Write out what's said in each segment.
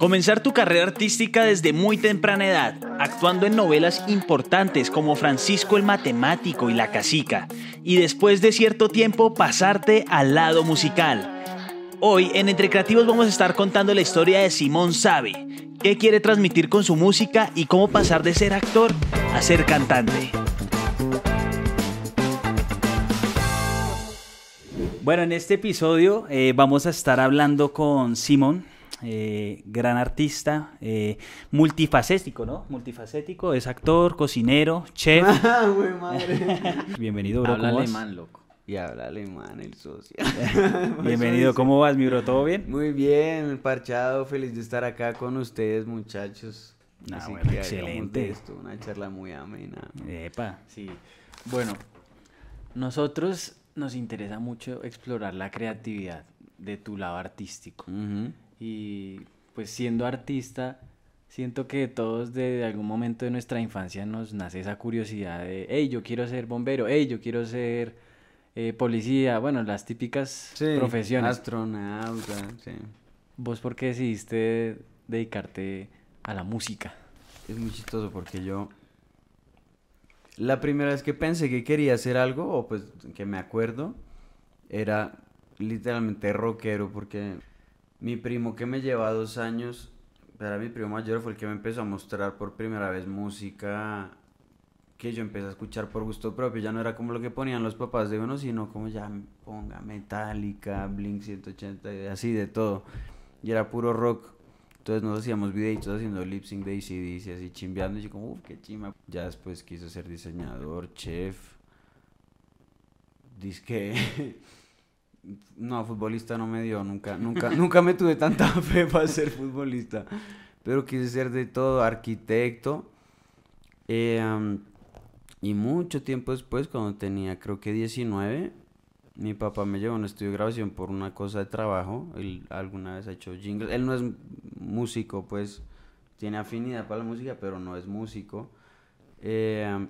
Comenzar tu carrera artística desde muy temprana edad, actuando en novelas importantes como Francisco el Matemático y La Casica, y después de cierto tiempo pasarte al lado musical. Hoy en Entre Creativos vamos a estar contando la historia de Simón Sabe, qué quiere transmitir con su música y cómo pasar de ser actor a ser cantante. Bueno, en este episodio eh, vamos a estar hablando con Simón, eh, gran artista, eh, multifacético, ¿no? Multifacético, es actor, cocinero, chef. Ah, güey, madre. Bienvenido, bro. Habla ¿cómo vas? alemán, loco. Y habla alemán el socio. Bienvenido, ¿cómo vas, mi bro? ¿Todo bien? Muy bien, parchado, feliz de estar acá con ustedes, muchachos. Ah, bueno, excelente. esto una charla muy amena. Epa. Sí. Bueno, nosotros nos interesa mucho explorar la creatividad de tu lado artístico. Ujú. Y pues siendo artista, siento que todos de algún momento de nuestra infancia nos nace esa curiosidad de, hey, yo quiero ser bombero, hey, yo quiero ser eh, policía, bueno, las típicas Sí, profesiones. Astronauta, sí. ¿Vos por qué decidiste dedicarte a la música? Es muy chistoso porque yo. La primera vez que pensé que quería hacer algo, o pues que me acuerdo, era literalmente rockero, porque mi primo que me lleva dos años, era mi primo mayor, fue el que me empezó a mostrar por primera vez música que yo empecé a escuchar por gusto propio. Ya no era como lo que ponían los papás de uno, sino como ya ponga Metallica, Blink 180, y así de todo. Y era puro rock. Entonces nos hacíamos videitos haciendo lip sync de ACDC, así chimbeando. Y yo como, uff, qué chima. Ya después quise ser diseñador, chef. Disque... No, futbolista no me dio, nunca, nunca, nunca me tuve tanta fe para ser futbolista. Pero quise ser de todo, arquitecto. Am, y mucho tiempo después, cuando tenía creo que 19, mi papá me llevó a un estudio de grabación por una cosa de trabajo. Él alguna vez ha hecho jingles. Él no es músico, pues tiene afinidad para la música, pero no es músico. Am,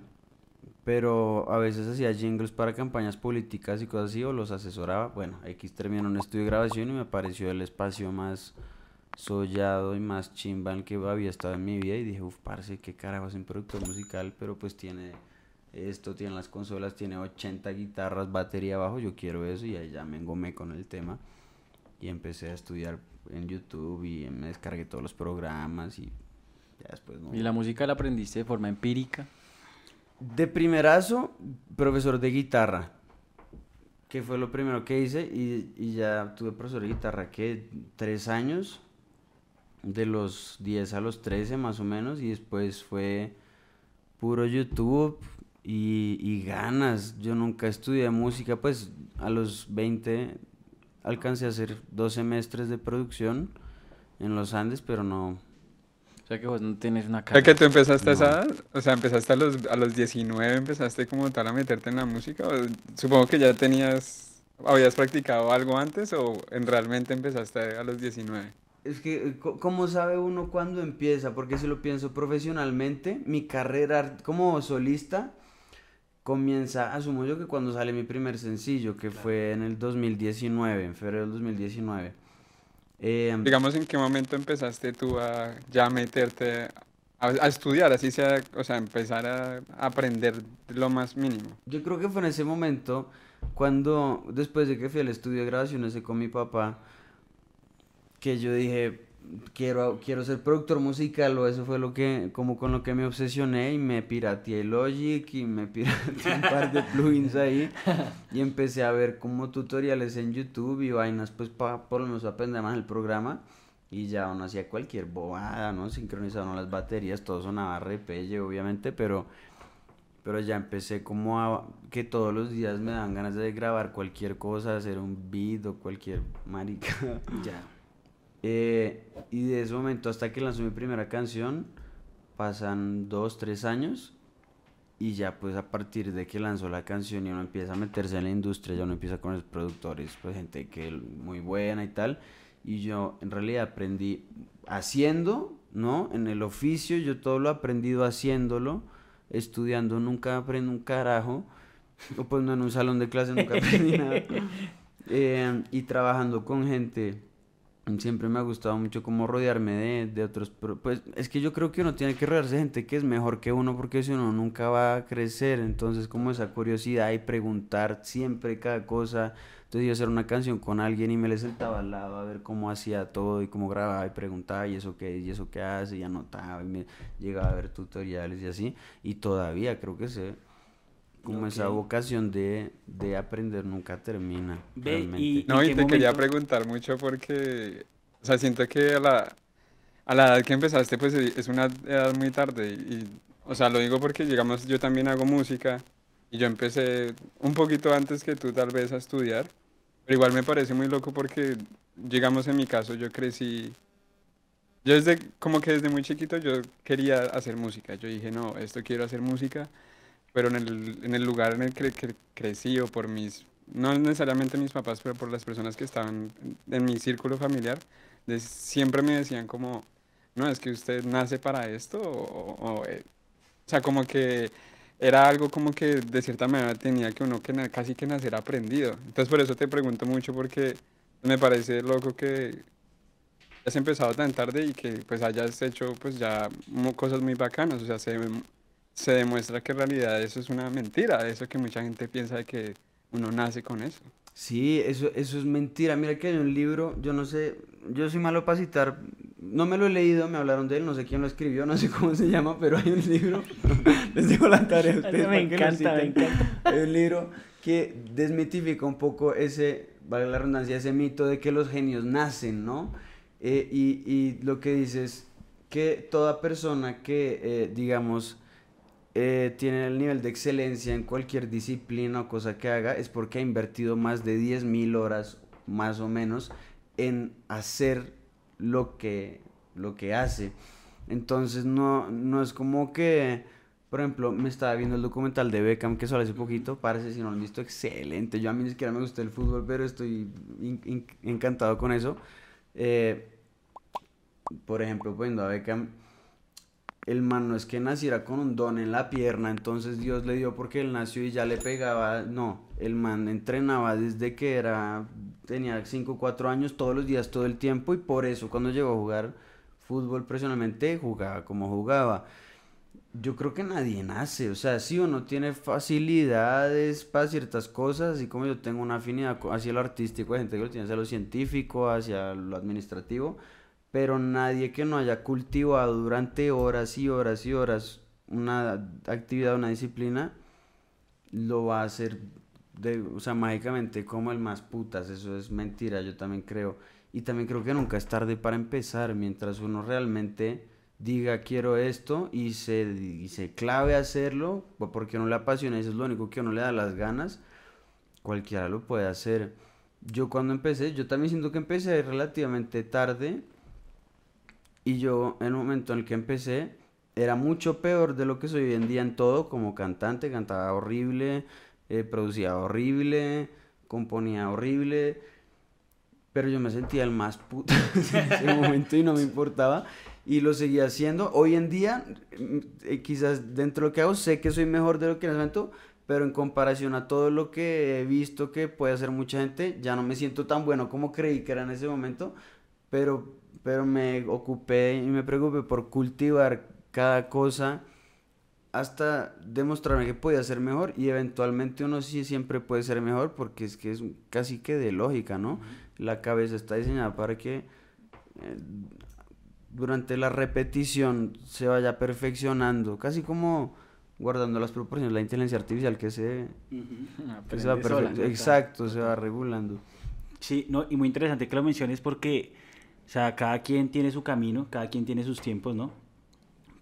pero a veces hacía jingles para campañas políticas y cosas así, o los asesoraba. Bueno, X terminó un estudio de grabación y me pareció el espacio más sollado y más chimba que había estado en mi vida. Y dije, uff, parce, qué carajo es un productor musical, pero pues tiene esto, tiene las consolas, tiene 80 guitarras, batería abajo. Yo quiero eso y ahí ya me engomé con el tema. Y empecé a estudiar en YouTube y me descargué todos los programas y ya después. ¿Y la música la aprendiste de forma empírica? De primerazo, profesor de guitarra, que fue lo primero que hice y, ya tuve profesor de guitarra que tres años, de los 10 a los 13 más o menos, y después fue puro YouTube y, y ganas. Yo nunca estudié música, pues a los 20 alcancé a hacer dos semestres de producción en los Andes, pero no, sea que vos no tienes una O sea que tú empezaste a No. esa edad, o sea, empezaste a los, a los 19, empezaste como tal a meterte en la música, o supongo que ya tenías, habías practicado algo antes o en realmente empezaste a los 19. Es que, eh, ¿cómo sabe uno cuándo empieza? Porque si lo pienso profesionalmente, mi carrera como solista comienza, asumo yo que cuando sale mi primer sencillo, que fue en el 2019, en febrero del 2019. Eh, Digamos, ¿en qué momento empezaste tú a ya meterte a, a estudiar, así sea, o sea, empezar a aprender lo más mínimo? Yo creo que fue en ese momento cuando, después de que fui al estudio de grabación ese con mi papá, que yo dije, quiero, quiero ser productor musical o eso fue lo que, como con lo que me obsesioné y me pirateé Logic y me pirateé un par de plugins ahí y empecé a ver como tutoriales en YouTube y vainas pues para por lo menos aprender más el programa y ya uno hacía cualquier bobada, ¿no? Las baterías, todo sonaba repelle obviamente, pero pero ya empecé como a que todos los días me dan ganas de grabar cualquier cosa, hacer un beat o cualquier marica. Ya. Eh, y de ese momento hasta que lanzó mi primera canción pasan dos, tres años y ya pues a partir de que lanzó la canción y uno empieza a meterse en la industria, ya uno empieza con los productores, pues gente que muy buena y tal. Y yo en realidad aprendí haciendo, ¿no? En el oficio yo todo lo he aprendido haciéndolo, estudiando nunca aprendo un carajo, o pues no en un salón de clase nunca aprendí nada. Eh, y trabajando con gente Siempre me ha gustado mucho como rodearme de, de otros, pero pues es que yo creo que uno tiene que rodearse de gente que es mejor que uno porque si uno nunca va a crecer, entonces como esa curiosidad y preguntar siempre cada cosa, entonces yo hacer una canción con alguien y me le sentaba al lado a ver cómo hacía todo y cómo grababa y preguntaba y eso qué y eso qué hace y anotaba y me llegaba a ver tutoriales y así y todavía creo que sé como esa Ok. vocación de, de aprender nunca termina. Ve, realmente. y- No, ¿En y te quería momento? preguntar mucho porque, o sea, siento que a la, a la edad que empezaste, pues e- es una edad muy tarde. Y, y, o sea, lo digo porque, digamos, yo también hago música y yo empecé un poquito antes que tú tal vez a estudiar, pero igual me parece muy loco porque, digamos, en mi caso, yo crecí, yo desde, como que desde muy chiquito yo quería hacer música. Yo dije, no, esto quiero hacer música, pero en el, en el lugar en el que cre- crecí o por mis no necesariamente mis papás, pero por las personas que estaban en, mi círculo familiar, de- siempre me decían como, no, es que usted nace para esto, o, o, eh, o sea, como que era algo como que de cierta manera tenía que uno que casi que nacer aprendido. Entonces por eso te pregunto mucho, porque me parece loco que has empezado tan tarde y que pues hayas hecho pues ya cosas muy bacanas, o sea, se, se demuestra que en realidad eso es una mentira, eso que mucha gente piensa de que uno nace con eso. Sí, eso, eso es mentira. Mira que hay un libro, yo no sé, yo soy malo para citar, no me lo he leído, me hablaron de él, no sé quién lo escribió, no sé cómo se llama, pero hay un libro, les dejo la tarea a ustedes me encanta, me encanta. Hay un libro que desmitifica un poco ese, vale la redundancia, ese mito de que los genios nacen, ¿no? Eh, y, y lo que dice es que toda persona que, eh, digamos, eh, tiene el nivel de excelencia en cualquier disciplina o cosa que haga es porque ha invertido más de 10.000 horas, más o menos, en hacer lo que, lo que hace. Entonces no, no es como que, por ejemplo, me estaba viendo el documental de Beckham que solo hace poquito, parece, si no lo han visto, excelente. Yo a mí ni siquiera me gusta el fútbol, pero estoy encantado con eso. Eh, por ejemplo, poniendo a Beckham, el man no es que naciera con un don en la pierna, entonces Dios le dio porque él nació y ya le pegaba, no, el man entrenaba desde que era, tenía 5 o 4 años todos los días, todo el tiempo y por eso cuando llegó a jugar fútbol profesionalmente jugaba como jugaba. Yo creo que nadie nace, o sea, si uno tiene facilidades para ciertas cosas, así como yo tengo una afinidad hacia lo artístico, hay gente que lo tiene hacia lo científico, hacia lo administrativo, pero nadie que no haya cultivado durante horas y horas y horas una actividad, una disciplina, lo va a hacer, de, o sea, mágicamente como el más putas, eso es mentira, yo también creo. Y también creo que nunca es tarde para empezar, mientras uno realmente diga quiero esto y se, y se clave a hacerlo, porque uno le apasiona y eso es lo único que uno le da las ganas, cualquiera lo puede hacer. Yo cuando empecé, yo también siento que empecé relativamente tarde y yo en el momento en el que empecé era mucho peor de lo que soy hoy en día en todo, como cantante, cantaba horrible, eh, producía horrible, componía horrible, pero yo me sentía el más puto en ese momento y no me importaba y lo seguía haciendo. Hoy en día, mm, eh, quizás dentro de lo que hago, sé que soy mejor de lo que en ese momento, pero en comparación a todo lo que he visto que puede hacer mucha gente, ya no me siento tan bueno como creí que era en ese momento, pero, pero me ocupé y me preocupé por cultivar cada cosa hasta demostrarme que podía ser mejor y eventualmente uno sí siempre puede ser mejor porque es que es casi que de lógica, ¿no? La cabeza está diseñada para que eh, durante la repetición se vaya perfeccionando, casi como guardando las proporciones la inteligencia artificial que se, que se va sola, exacto, se va regulando. Sí, no, y muy interesante que lo menciones porque, o sea, cada quien tiene su camino, cada quien tiene sus tiempos, ¿no?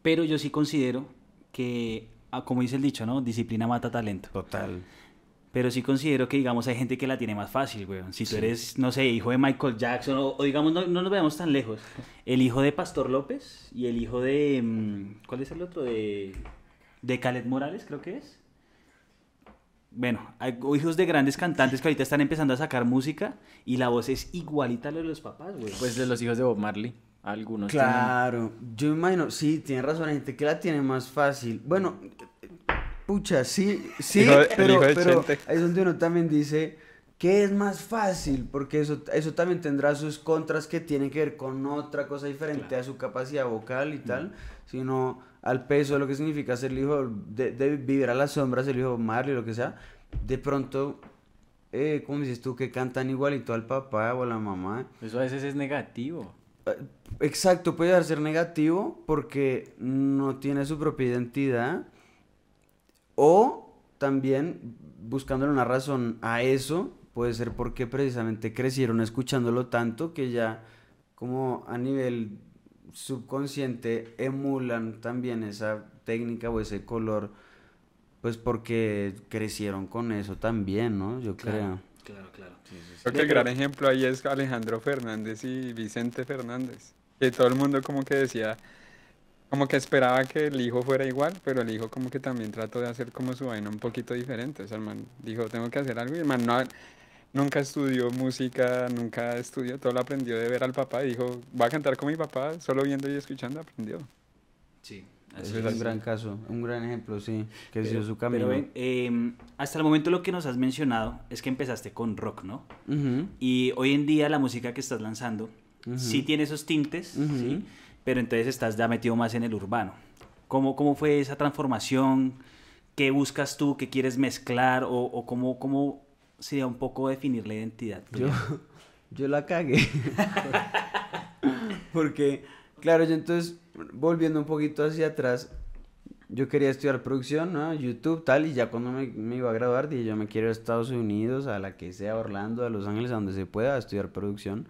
Pero yo sí considero que, ah, como dice el dicho, ¿no? Disciplina mata talento. Total. Pero sí considero que, digamos, hay gente que la tiene más fácil, güey. Si tú eres, no sé, hijo de Michael Jackson, o, o digamos, no, no nos veamos tan lejos. El hijo de Pastor López y el hijo de. mm, ¿Cuál es el otro? De. De Calet Morales, creo que es. Bueno, hay hijos de grandes cantantes que ahorita están empezando a sacar música y la voz es igualita a lo de los papás, güey. Pues de los hijos de Bob Marley, algunos tienen- Claro, yo imagino, sí, tiene razón, hay gente que la tiene más fácil. Bueno, pucha, sí, sí, Hijo de- el pero, hijo de pero ahí es donde uno también dice, ¿Qué es más fácil? Porque eso, eso también tendrá sus contras que tienen que ver con otra cosa diferente a su capacidad vocal y tal, sino al peso de lo que significa ser el hijo de, de vivir a las sombras, el hijo Marley, lo que sea. De pronto, eh, ¿cómo dices tú? Que cantan igualito al papá o a la mamá. Eso a veces es negativo. Exacto, puede ser negativo porque no tiene su propia identidad. O también buscándole una razón a eso, puede ser porque precisamente crecieron escuchándolo tanto que ya como a nivel subconsciente emulan también esa técnica o ese color, pues porque crecieron con eso también, ¿no? Yo creo. Claro, claro. Creo que el gran ejemplo ahí es Alejandro Fernández y Vicente Fernández. Que todo el mundo como que decía, como que esperaba que el hijo fuera igual, pero el hijo como que también trató de hacer como su vaina un poquito diferente. O sea, el man dijo, tengo que hacer algo. Y el man no, nunca estudió música, nunca estudió, todo lo aprendió de ver al papá. Y dijo, voy a cantar con mi papá, solo viendo y escuchando aprendió. Sí. Ese es un gran caso, un gran ejemplo, sí, que sido su camino. Pero eh, hasta el momento lo que nos has mencionado es que empezaste con rock, ¿no? Y hoy en día la música que estás lanzando sí tiene esos tintes. ¿sí? pero entonces estás ya metido más en el urbano. ¿Cómo, cómo fue esa transformación? ¿Qué buscas tú? ¿Qué quieres mezclar? ¿O, o cómo, cómo sería un poco definir la identidad? Yo, yo la cagué. Porque, claro, yo entonces, volviendo un poquito hacia atrás, yo quería estudiar producción, ¿no? YouTube, tal, y ya cuando me, me iba a graduar, dije, yo me quiero ir a Estados Unidos, a la que sea, a Orlando, a Los Ángeles, a donde se pueda, a estudiar producción.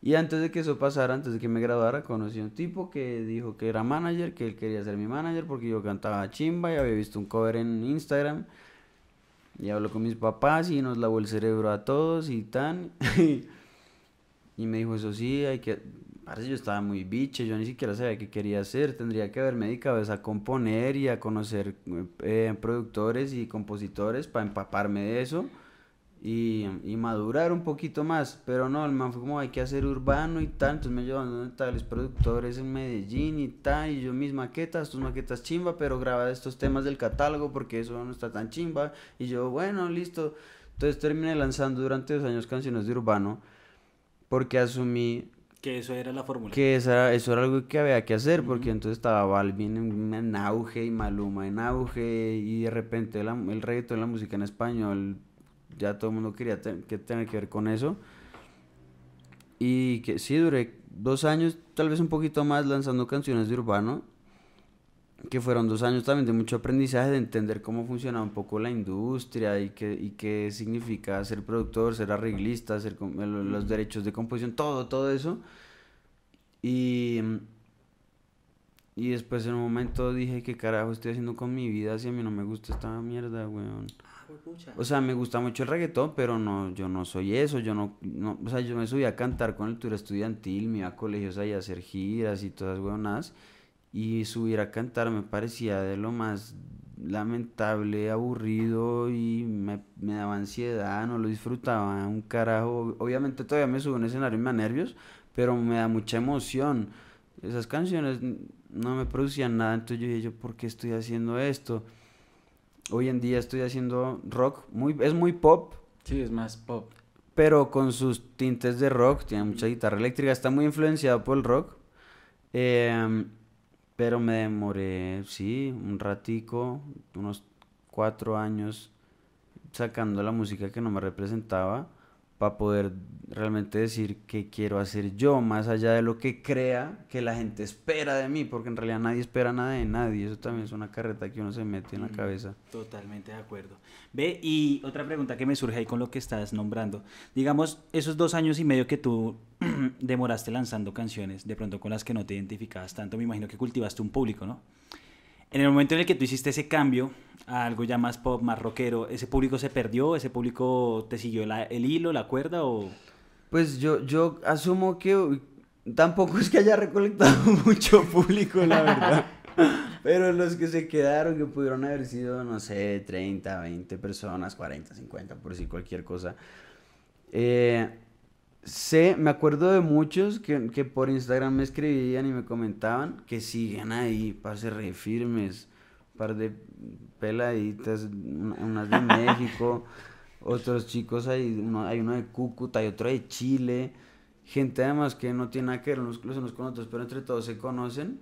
Y antes de que eso pasara, antes de que me graduara, conocí a un tipo que dijo que era manager, que él quería ser mi manager porque yo cantaba chimba y había visto un cover en Instagram. Y habló con mis papás y nos lavó el cerebro a todos y tan. y me dijo, eso sí, hay que... Parece yo estaba muy biche, yo ni siquiera sabía qué quería hacer. Tendría que haberme dedicado a componer y a conocer eh, productores y compositores para empaparme de eso y, y madurar un poquito más. Pero no, el man fue como hay que hacer urbano y tal. Entonces me llevó a tales productores en Medellín y tal. Y yo mis maquetas, tus maquetas chimba, pero graba estos temas del catálogo porque eso no está tan chimba. Y yo, bueno, listo. Entonces terminé lanzando durante dos años canciones de urbano porque asumí Que eso era la fórmula. que esa, eso era algo que había que hacer, porque entonces estaba Balvin en, en auge y Maluma en auge, y de repente la- el reggaetón, la música en español, ya todo el mundo quería te- que tener que ver con eso. Y que sí, duré dos años, tal vez un poquito más, lanzando canciones de urbano, que fueron dos años también de mucho aprendizaje, de entender cómo funcionaba un poco la industria y qué, y qué significa ser productor, ser arreglista, ser los derechos de composición, todo, todo eso. Y, y después en un momento dije, ¿qué carajo estoy haciendo con mi vida si a mí no me gusta esta mierda, weón? O sea, me gusta mucho el reggaetón, pero no, yo no soy eso, yo no, no, o sea, yo me subí a cantar con el tour estudiantil, me iba a colegios ahí a hacer giras y todas huevonadas, y subir a cantar me parecía de lo más lamentable, aburrido y me, me daba ansiedad, no lo disfrutaba un carajo, obviamente todavía me subo a un escenario y me da nervios, pero me da mucha emoción, esas canciones no me producían nada, entonces yo dije, yo, ¿por qué estoy haciendo esto? Hoy en día estoy haciendo rock, muy, es muy pop, Sí, es más pop. pero con sus tintes de rock, tiene mucha guitarra eléctrica, está muy influenciado por el rock. Em, pero me demoré, sí, un ratico, unos cuatro años sacando la música que no me representaba para poder realmente decir qué quiero hacer yo, más allá de lo que crea que la gente espera de mí, porque en realidad nadie espera nada de nadie, eso también es una carreta que uno se mete en la Mm. cabeza. Totalmente de acuerdo. Ve, y otra pregunta que me surge ahí con lo que estás nombrando. Digamos, esos dos años y medio que tú demoraste lanzando canciones, de pronto con las que no te identificabas tanto, me imagino que cultivaste un público, ¿no? En el momento en el que tú hiciste ese cambio a algo ya más pop, más rockero, ¿ese público se perdió? ¿Ese público te siguió la- el hilo, la cuerda o...? Pues yo, yo asumo que tampoco es que haya recolectado mucho público, la verdad. Pero los que se quedaron, que pudieron haber sido, no sé, 30, 20 personas, 40, 50, por decir cualquier cosa. Eh, sé, me acuerdo de muchos que, que por Instagram me escribían y me comentaban que siguen ahí, parce, re firmes, par de peladitas, una- unas de México. otros chicos, hay uno, hay uno de Cúcuta, hay otro de Chile, gente además que no tiene nada que ver unos, los unos con otros, pero entre todos se conocen.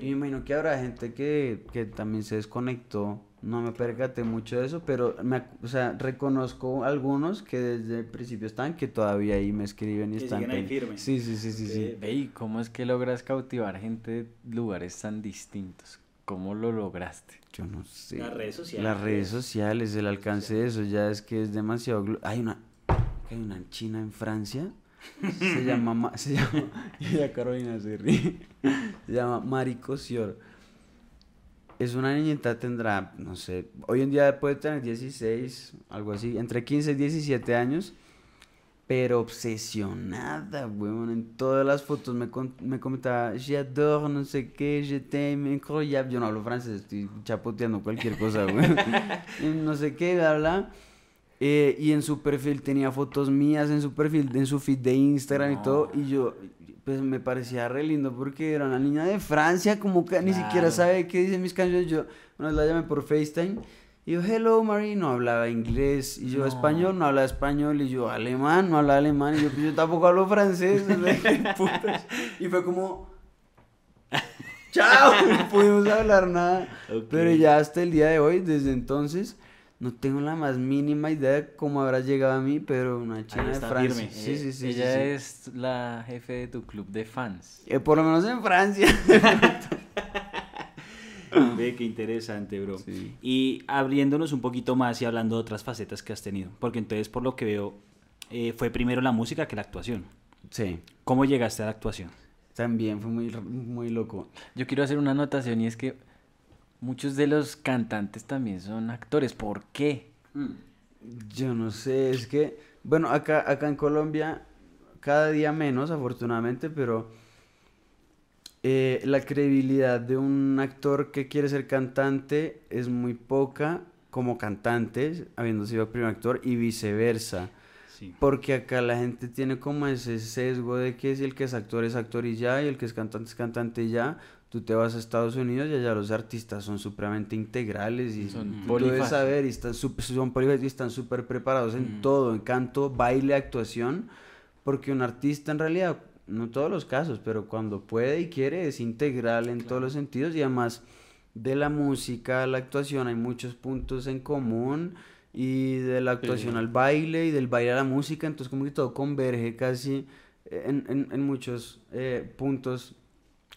Y me imagino que habrá gente que, que también se desconectó. No me percaté mucho de eso, pero me, o sea, reconozco algunos que desde el principio están, que todavía ahí me escriben y Que están. ahí firmes. Sí, sí, sí, sí, sí. Eh, Ve, ¿y cómo es que logras cautivar gente de lugares tan distintos? ¿Cómo lo lograste? Yo no sé. Las redes sociales. Las redes sociales, el alcance de eso ya es que es demasiado. Hay una, hay una en China, en Francia. Se llama, Ma- se llama, ya Carolina se ríe. Se llama Mariko Sior. Es una niñita, tendrá, no sé, hoy en día puede tener 16, algo así, entre 15 y 17 años, pero obsesionada, weón. En todas las fotos me, con- me comentaba, j'adore, no sé qué, je t'aime, incroyable. Yo no hablo francés, estoy chapoteando cualquier cosa, weón. No sé qué, bla, bla. Eh, y en su perfil tenía fotos mías, en su perfil, en su feed de Instagram y todo. Y yo, pues me parecía re lindo porque era una niña de Francia, como que ni siquiera sabe qué dicen mis canciones. Yo una vez la llamé por FaceTime. Y yo, hello, Marie, no hablaba inglés. Y yo, No. español, no hablaba español. Y yo, alemán, no hablaba alemán. Y yo, "Pues yo tampoco hablo francés. Y fue como, chao, no pudimos hablar nada. Pero ya hasta el día de hoy, desde entonces, no tengo la más mínima idea de cómo habrá llegado a mí, pero una china de Francia. firme. Sí, sí, sí. sí, Ella sí. es la jefe de tu club de fans. Eh, por lo menos en Francia. Ve, qué interesante, bro. Sí. Y abriéndonos un poquito más y hablando de otras facetas que has tenido, porque entonces por lo que veo eh, fue primero la música que la actuación. Sí. ¿Cómo llegaste a la actuación? También fue muy, muy loco. Yo quiero hacer una anotación y es que muchos de los cantantes también son actores. ¿Por qué? Yo no sé, es que, bueno, acá, acá en Colombia, cada día menos, afortunadamente, pero eh, la credibilidad de un actor que quiere ser cantante es muy poca como cantante, habiendo sido primer actor, y viceversa. Sí. Porque acá la gente tiene como ese sesgo de que si el que es actor es actor y ya, y el que es cantante es cantante y ya. Tú te vas a Estados Unidos y allá los artistas son supremamente integrales y Son tú debes saber y están sup- son y están súper preparados en Mm. todo, en canto, baile, actuación, porque un artista en realidad, no todos los casos, pero cuando puede y quiere es integral en todos los sentidos y además de la música a la actuación hay muchos puntos en común y de la actuación al baile y del baile a la música, entonces como que todo converge casi en, en- en muchos eh, puntos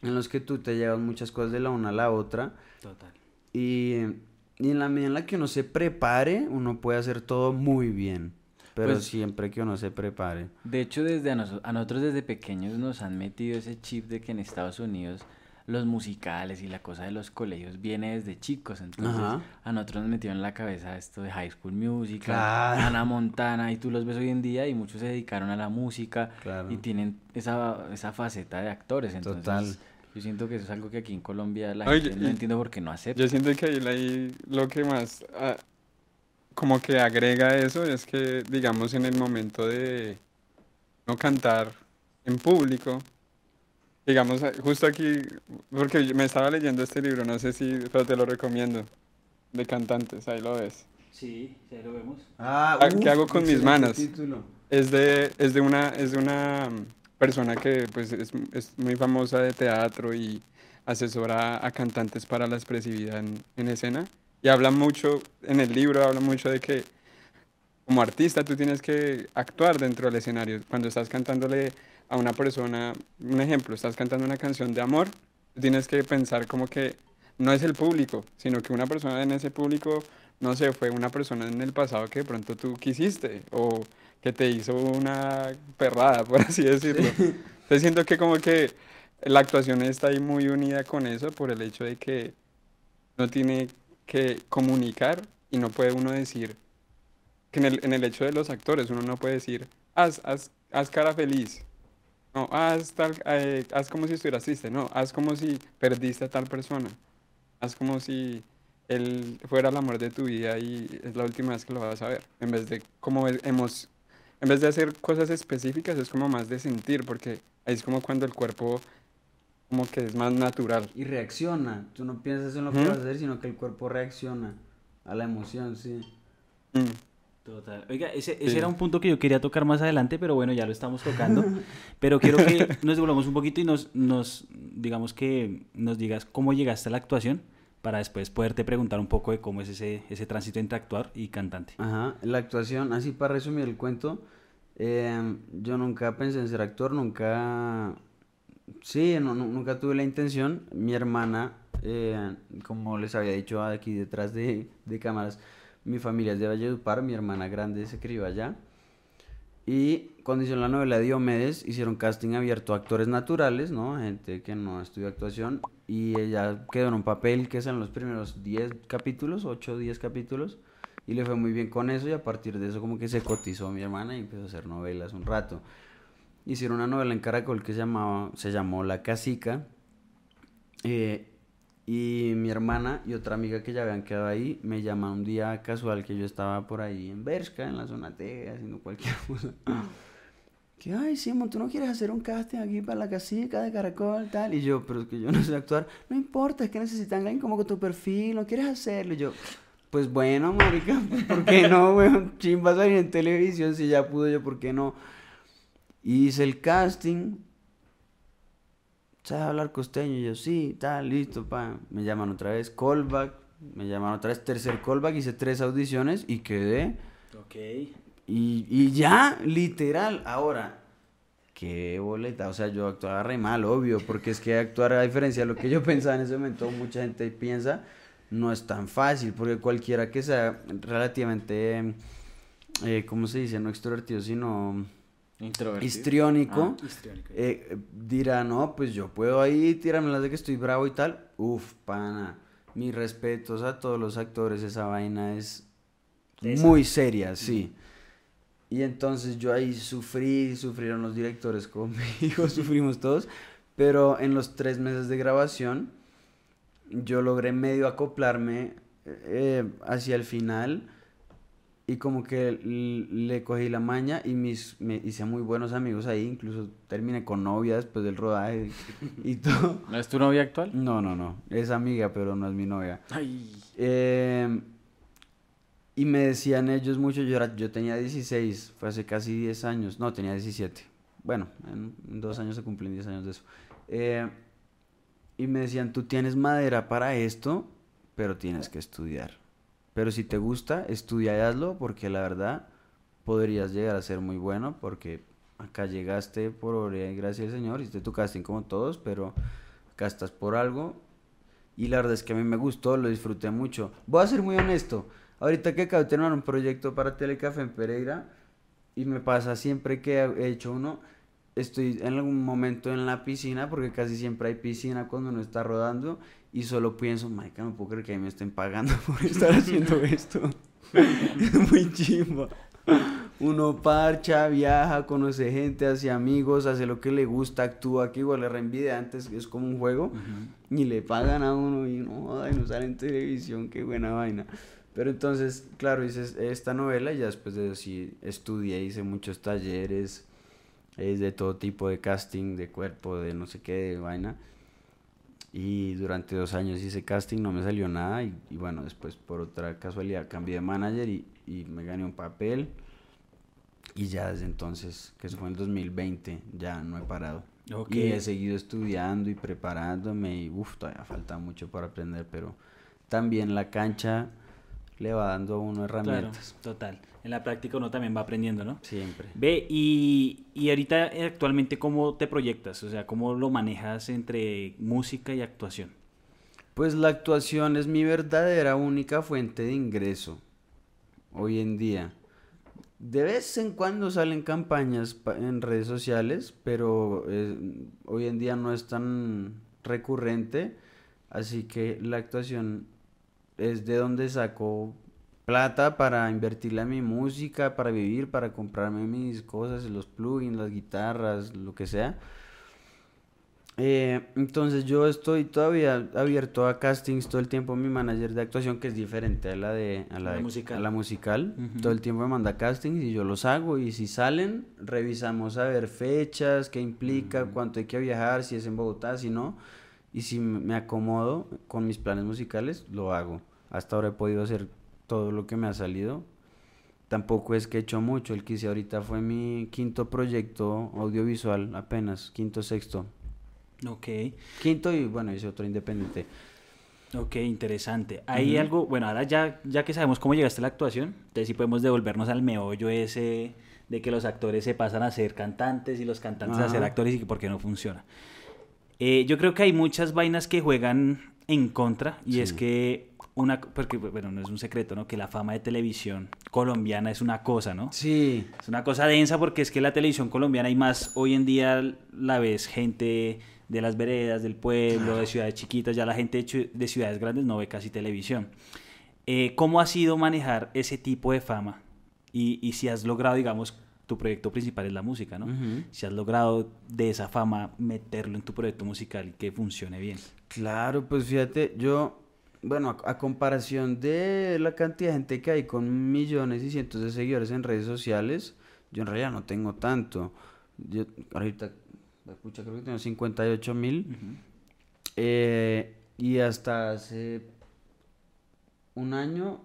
en los que tú te llevas muchas cosas de la una a la otra Total. y, y en la medida en la que uno se prepare, uno puede hacer todo muy bien, pero Pues- siempre que uno se prepare. De hecho, desde a, a nosotros desde pequeños nos han metido ese chip de que en Estados Unidos los musicales y la cosa de los colegios viene desde chicos. Entonces, Ajá. a nosotros nos metieron en la cabeza esto de High School Musical, Claro. Hannah Montana, y tú los ves hoy en día y muchos se dedicaron a la música Claro. y tienen esa, esa faceta de actores. Entonces, Total. Yo siento que eso es algo que aquí en Colombia la gente no y- entiendo por qué no acepta. Yo siento que ahí, ahí lo que más ah, como que agrega eso es que, digamos, en el momento de no cantar en público, digamos, ah, justo aquí, porque me estaba leyendo este libro, no sé si, pero te lo recomiendo, de cantantes, ahí lo ves. Sí, ya lo vemos. Ah, Ah, ¿qué hago con mis manos? título. Es de, es de una, es de una persona que pues es, es muy famosa de teatro y asesora a cantantes para la expresividad en, en escena. Y habla mucho, en el libro habla mucho de que como artista tú tienes que actuar dentro del escenario. Cuando estás cantándole a una persona, un ejemplo, estás cantando una canción de amor, tienes que pensar como que no es el público, sino que una persona en ese público, no sé, fue una persona en el pasado que de pronto tú quisiste o que te hizo una perrada, por así decirlo. Entonces siento que como que la actuación está ahí muy unida con eso por el hecho de que no tiene que comunicar y no puede uno decir que en el, en el hecho de los actores uno no puede decir haz, haz, haz cara feliz no haz tal eh, haz como si estuvieras triste no haz como si perdiste a tal persona haz como si él fuera el amor de tu vida y es la última vez que lo vas a ver en vez de como hemos en vez de hacer cosas específicas es como más de sentir porque ahí es como cuando el cuerpo como que es más natural Y reacciona. Tú no piensas en lo que Ujú. vas a hacer, sino que el cuerpo reacciona a la emoción, sí. Mm. Total. Oiga, ese, ese era un punto que yo quería tocar más adelante, pero bueno, ya lo estamos tocando. pero quiero que nos devolvamos un poquito y nos, nos, digamos que nos digas cómo llegaste a la actuación para después poderte preguntar un poco de cómo es ese, ese tránsito entre actuar y cantante. Ajá, la actuación, así para resumir el cuento, eh, yo nunca pensé en ser actor, nunca, sí, nunca tuve la intención. Mi hermana, eh, como les había dicho aquí detrás de, de cámaras, mi familia es de Valledupar, mi hermana grande se crió allá. Y cuando hicieron la novela Diomedes, hicieron casting abierto a actores naturales, ¿no? Gente que no estudió actuación. Y ella quedó en un papel que son los primeros 10 capítulos, 8 o 10 capítulos. Y le fue muy bien con eso y a partir de eso como que se cotizó mi hermana y empezó a hacer novelas un rato. Hicieron una novela en Caracol que se, llamaba, se llamó La Casica. Eh, y mi hermana y otra amiga que ya habían quedado ahí me llaman un día casual que yo estaba por ahí en Bershka, en la zona T, haciendo cualquier cosa. Que, ay, Simón, ¿tú no quieres hacer un casting aquí para la casica de Caracol, tal? Y yo, pero es que yo no sé actuar. No importa, es que necesitan alguien como con tu perfil, ¿no quieres hacerlo? Y yo, pues bueno, marica, ¿por qué no, weón? Chimba salir en televisión, si ya pudo yo, ¿por qué no? Hice el casting, ¿sabes hablar costeño? Y yo, sí, tal, listo, pa. Me llaman otra vez, callback, me llaman otra vez, tercer callback, hice tres audiciones y quedé. Ok. Y, y ya, literal, ahora, qué boleta, o sea, yo actuaba re mal, obvio, porque es que actuar a diferencia de lo que yo pensaba en ese momento, mucha gente piensa, no es tan fácil, porque cualquiera que sea relativamente, eh, ¿cómo se dice? No extrovertido, sino. Histriónico, Ah, histriónico. eh, dirá, no, pues yo puedo ahí tirarme las de que estoy bravo y tal. Uf, pana, mis respetos a todos los actores, esa vaina es Esa. muy seria, sí. Y entonces yo ahí sufrí, sufrieron los directores conmigo, sufrimos todos, pero en los tres meses de grabación yo logré medio acoplarme eh, hacia el final y como que le cogí la maña y mis, me hice muy buenos amigos ahí, incluso terminé con novia después del rodaje y, y todo. ¿No es tu novia actual? No, no, no, es amiga, pero no es mi novia. Ay. Eh, y me decían ellos mucho, yo, era- yo tenía 16, fue hace casi 10 años, no, tenía 17. Bueno, en, en dos años se cumplen 10 años de eso. Eh, y me decían, tú tienes madera para esto, pero tienes que estudiar. Pero si te gusta, estudia y hazlo, porque la verdad podrías llegar a ser muy bueno, porque acá llegaste por obra y gracia del Señor, hiciste tu casting como todos, pero acá estás por algo. Y la verdad es que a mí me gustó, lo disfruté mucho. Voy a ser muy honesto. Ahorita que acabo de terminar un proyecto para Telecafé en Pereira, y me pasa siempre que he hecho uno, estoy en algún momento en la piscina, porque casi siempre hay piscina cuando uno está rodando, y solo pienso, Maica, no puedo creer que a mí me estén pagando por estar haciendo esto. es muy chimba. Uno parcha, viaja, conoce gente, hace amigos, hace lo que le gusta, actúa, que igual le reenvidia antes, es como un juego, y le pagan a uno y no, joda, y no sale en televisión, qué buena vaina. Pero entonces, claro, hice esta novela y ya después de eso sí estudié, hice muchos talleres, es de todo tipo de casting, de cuerpo, de no sé qué, de vaina. Y durante dos años hice casting, no me salió nada. Y, y bueno, después por otra casualidad cambié de manager y, y me gané un papel. Y ya desde entonces, que eso fue en el 2020, ya no he parado. Y he seguido estudiando y preparándome. Y uff, todavía falta mucho para aprender, pero también la cancha le va dando a uno Claro, herramientas. total. En la práctica uno también va aprendiendo, ¿no? Siempre. Ve, y, y ahorita eh, actualmente, ¿cómo te proyectas? O sea, ¿cómo lo manejas entre música y actuación? Pues la actuación es mi verdadera única fuente de ingreso hoy en día. De vez en cuando salen campañas pa- en redes sociales, pero eh, hoy en día no es tan recurrente, así que la actuación es de donde saco plata para invertirla en mi música, para vivir, para comprarme mis cosas, los plugins, las guitarras, lo que sea. Eh, entonces yo estoy todavía abierto a castings todo el tiempo. Mi manager de actuación, que es diferente a la de a la, La de- musical. a la musical, todo el tiempo me manda castings y yo los hago. Y si salen, revisamos a ver fechas, qué implica, cuánto hay que viajar, si es en Bogotá, si no. Y si me acomodo con mis planes musicales, lo hago. Hasta ahora he podido hacer todo lo que me ha salido. tampoco es que he hecho mucho. El que hice ahorita fue mi quinto proyecto audiovisual, apenas, quinto, sexto. Ok, Quinto y bueno, hice otro independiente. ok, interesante. Hay algo, bueno, ahora ya, ya que sabemos cómo llegaste a la actuación, entonces sí podemos devolvernos al meollo ese de que los actores se pasan a ser cantantes y los cantantes a ser actores y que por qué no funciona. Eh, yo creo que hay muchas vainas que juegan en contra y es que una, porque bueno, no es un secreto, ¿no? Que la fama de televisión colombiana es una cosa, ¿no? Sí, Es una cosa densa porque es que la televisión colombiana y más hoy en día la ves gente de las veredas, del pueblo, de ciudades chiquitas, ya la gente de ciudades grandes no ve casi televisión. Eh, ¿Cómo ha sido manejar ese tipo de fama? Y, y si has logrado, digamos, tu proyecto principal es la música, ¿no? Si has logrado de esa fama meterlo en tu proyecto musical y que funcione bien. Claro, pues fíjate, yo, bueno, a, a comparación de la cantidad de gente que hay con millones y cientos de seguidores en redes sociales, yo en realidad no tengo tanto. Yo ahorita, pucha, creo que tengo 58 mil. Eh, y hasta hace un año,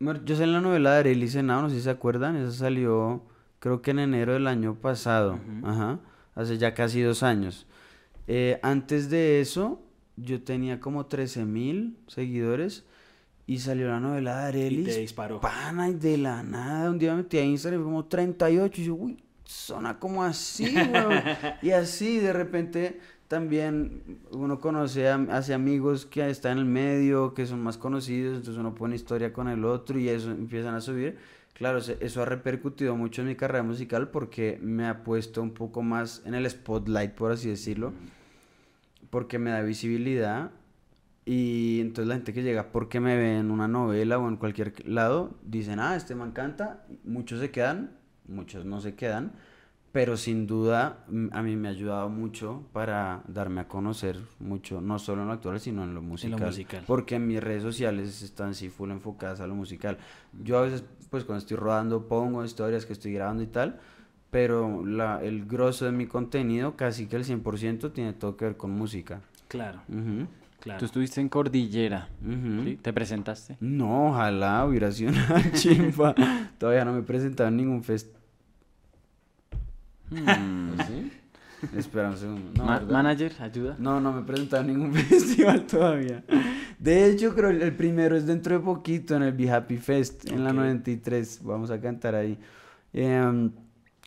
yo salí en la novela de Arely Senado, no sé si se acuerdan, esa salió creo que en enero del año pasado, ajá, hace ya casi dos años. Eh, antes de eso, yo tenía como 13 mil seguidores y salió la novela de Arely. Y te disparó. Pana, y de la nada, un día me metí a Instagram como 38 y yo, uy, suena como así, weón. y así, de repente, también uno conoce a, hace amigos que están en el medio, que son más conocidos, entonces uno pone historia con el otro y eso empiezan a subir. Claro, eso ha repercutido mucho en mi carrera musical porque me ha puesto un poco más en el spotlight, por así decirlo, porque me da visibilidad y entonces la gente que llega porque me ve en una novela o en cualquier lado, dicen, ah, este man canta, muchos se quedan, muchos no se quedan, pero sin duda mm, a mí me ha ayudado mucho para darme a conocer mucho, no solo en lo actual, sino en lo musical. musical. Porque mis redes sociales están sí full enfocadas a lo musical. Yo a veces, pues cuando estoy rodando, pongo historias que estoy grabando y tal, pero la, el grosso de mi contenido, casi que el 100%, tiene todo que ver con música. Claro, claro. Tú estuviste en Cordillera. ¿sí? ¿Te presentaste? No, ojalá hubiera sido una chimba. Todavía no me he presentado en ningún fest. Mm. ¿Sí? Espera un segundo. No, Ma- ¿verdad? ¿Manager? ¿Ayuda? No, no me he presentado en ningún festival todavía. De hecho, creo que el primero es dentro de poquito en el Be Happy Fest, en la Ok. 93. Vamos a cantar ahí. Em,